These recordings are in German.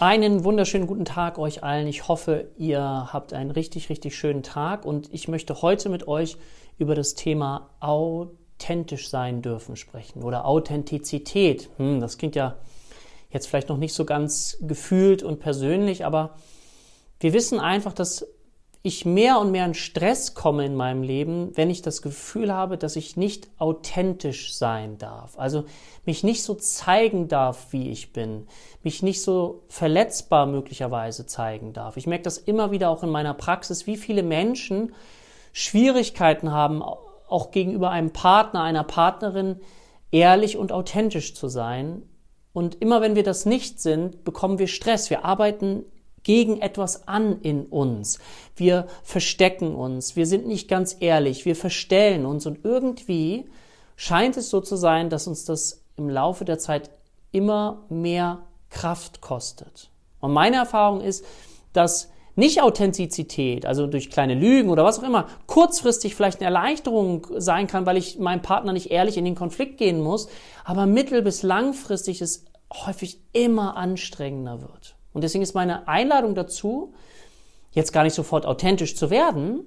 Einen wunderschönen guten Tag euch allen. Ich hoffe, ihr habt einen richtig, richtig schönen Tag und ich möchte heute mit euch über das Thema authentisch sein dürfen sprechen oder Authentizität. Hm, das klingt ja jetzt vielleicht noch nicht so ganz gefühlt und persönlich, aber wir wissen einfach, dass ich mehr und mehr in Stress komme in meinem Leben, wenn ich das Gefühl habe, dass ich nicht authentisch sein darf. Also mich nicht so zeigen darf, wie ich bin, mich nicht so verletzbar möglicherweise zeigen darf. Ich merke das immer wieder auch in meiner Praxis, wie viele Menschen Schwierigkeiten haben, auch gegenüber einem Partner, einer Partnerin ehrlich und authentisch zu sein. Und immer wenn wir das nicht sind, bekommen wir Stress. Wir arbeiten gegen etwas an in uns. Wir verstecken uns, wir sind nicht ganz ehrlich, wir verstellen uns und irgendwie scheint es so zu sein, dass uns das im Laufe der Zeit immer mehr Kraft kostet. Und meine Erfahrung ist, dass nicht Authentizität, also durch kleine Lügen oder was auch immer, kurzfristig vielleicht eine Erleichterung sein kann, weil ich meinem Partner nicht ehrlich in den Konflikt gehen muss, aber mittel- bis langfristig es häufig immer anstrengender wird. Und deswegen ist meine Einladung dazu, jetzt gar nicht sofort authentisch zu werden,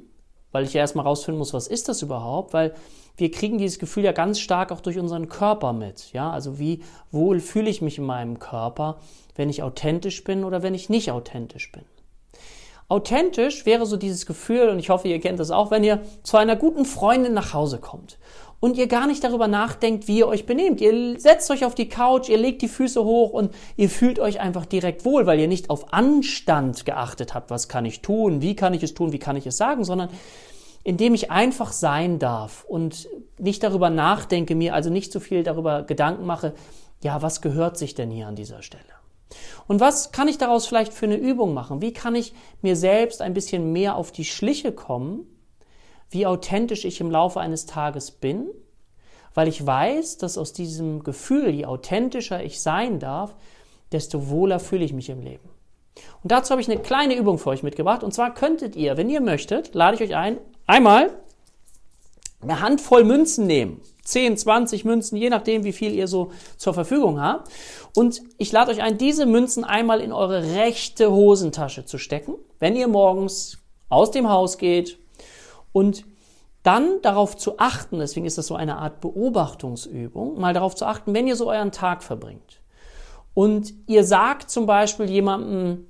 weil ich ja erstmal rausfinden muss, was ist das überhaupt, weil wir kriegen dieses Gefühl ja ganz stark auch durch unseren Körper mit. Ja, also wie wohl fühle ich mich in meinem Körper, wenn ich authentisch bin oder wenn ich nicht authentisch bin. Authentisch wäre so dieses Gefühl, und ich hoffe, ihr kennt das auch, wenn ihr zu einer guten Freundin nach Hause kommt und ihr gar nicht darüber nachdenkt, wie ihr euch benehmt. Ihr setzt euch auf die Couch, ihr legt die Füße hoch und ihr fühlt euch einfach direkt wohl, weil ihr nicht auf Anstand geachtet habt, was kann ich tun, wie kann ich es tun, wie kann ich es sagen, sondern indem ich einfach sein darf und nicht darüber nachdenke, mir also nicht so viel darüber Gedanken mache, ja, was gehört sich denn hier an dieser Stelle? Und was kann ich daraus vielleicht für eine Übung machen? Wie kann ich mir selbst ein bisschen mehr auf die Schliche kommen, wie authentisch ich im Laufe eines Tages bin, weil ich weiß, dass aus diesem Gefühl, je authentischer ich sein darf, desto wohler fühle ich mich im Leben. Und dazu habe ich eine kleine Übung für euch mitgebracht. Und zwar könntet ihr, wenn ihr möchtet, lade ich euch ein, einmal eine Handvoll Münzen nehmen. 10, 20 Münzen, je nachdem, wie viel ihr so zur Verfügung habt. Und ich lade euch ein, diese Münzen einmal in eure rechte Hosentasche zu stecken, wenn ihr morgens aus dem Haus geht, und dann darauf zu achten, deswegen ist das so eine Art Beobachtungsübung, mal darauf zu achten, wenn ihr so euren Tag verbringt. Und ihr sagt zum Beispiel jemandem,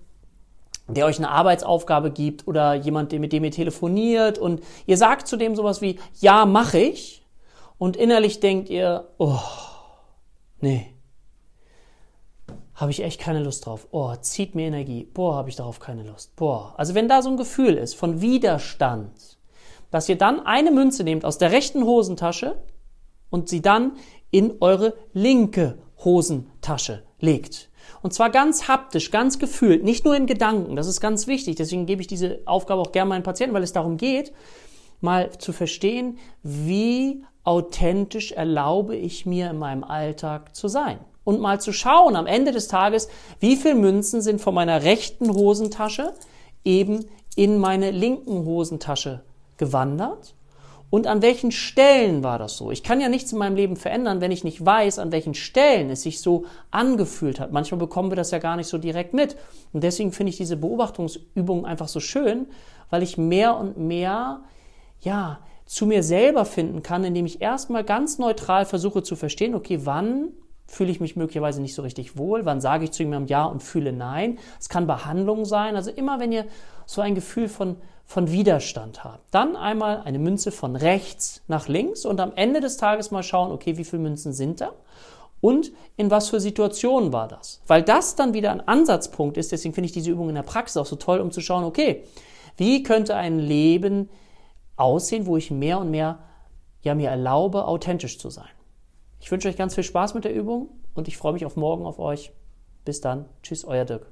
der euch eine Arbeitsaufgabe gibt oder jemand, mit dem ihr telefoniert und ihr sagt zu dem sowas wie, ja, mache ich. Und innerlich denkt ihr, oh, nee, habe ich echt keine Lust drauf. Oh, zieht mir Energie. Boah, habe ich darauf keine Lust. Boah. Also wenn da so ein Gefühl ist von Widerstand, dass ihr dann eine Münze nehmt aus der rechten Hosentasche und sie dann in eure linke Hosentasche legt. Und zwar ganz haptisch, ganz gefühlt, nicht nur in Gedanken. Das ist ganz wichtig. Deswegen gebe ich diese Aufgabe auch gerne meinen Patienten, weil es darum geht, mal zu verstehen, wie authentisch erlaube ich mir in meinem Alltag zu sein. Und mal zu schauen am Ende des Tages, wie viele Münzen sind von meiner rechten Hosentasche eben in meine linken Hosentasche gewandert? Und an welchen Stellen war das so? Ich kann ja nichts in meinem Leben verändern, wenn ich nicht weiß, an welchen Stellen es sich so angefühlt hat. Manchmal bekommen wir das ja gar nicht so direkt mit. Und deswegen finde ich diese Beobachtungsübung einfach so schön, weil ich mehr und mehr, ja, zu mir selber finden kann, indem ich erstmal ganz neutral versuche zu verstehen, okay, wann fühle ich mich möglicherweise nicht so richtig wohl, wann sage ich zu jemandem Ja und fühle Nein. Es kann Behandlung sein. Also immer wenn ihr so ein Gefühl von von Widerstand haben. Dann einmal eine Münze von rechts nach links und am Ende des Tages mal schauen, okay, wie viele Münzen sind da? Und in was für Situationen war das? Weil das dann wieder ein Ansatzpunkt ist, deswegen finde ich diese Übung in der Praxis auch so toll, um zu schauen, okay, wie könnte ein Leben aussehen, wo ich mehr und mehr ja mir erlaube, authentisch zu sein. Ich wünsche euch ganz viel Spaß mit der Übung und ich freue mich auf morgen auf euch. Bis dann. Tschüss, euer Dirk.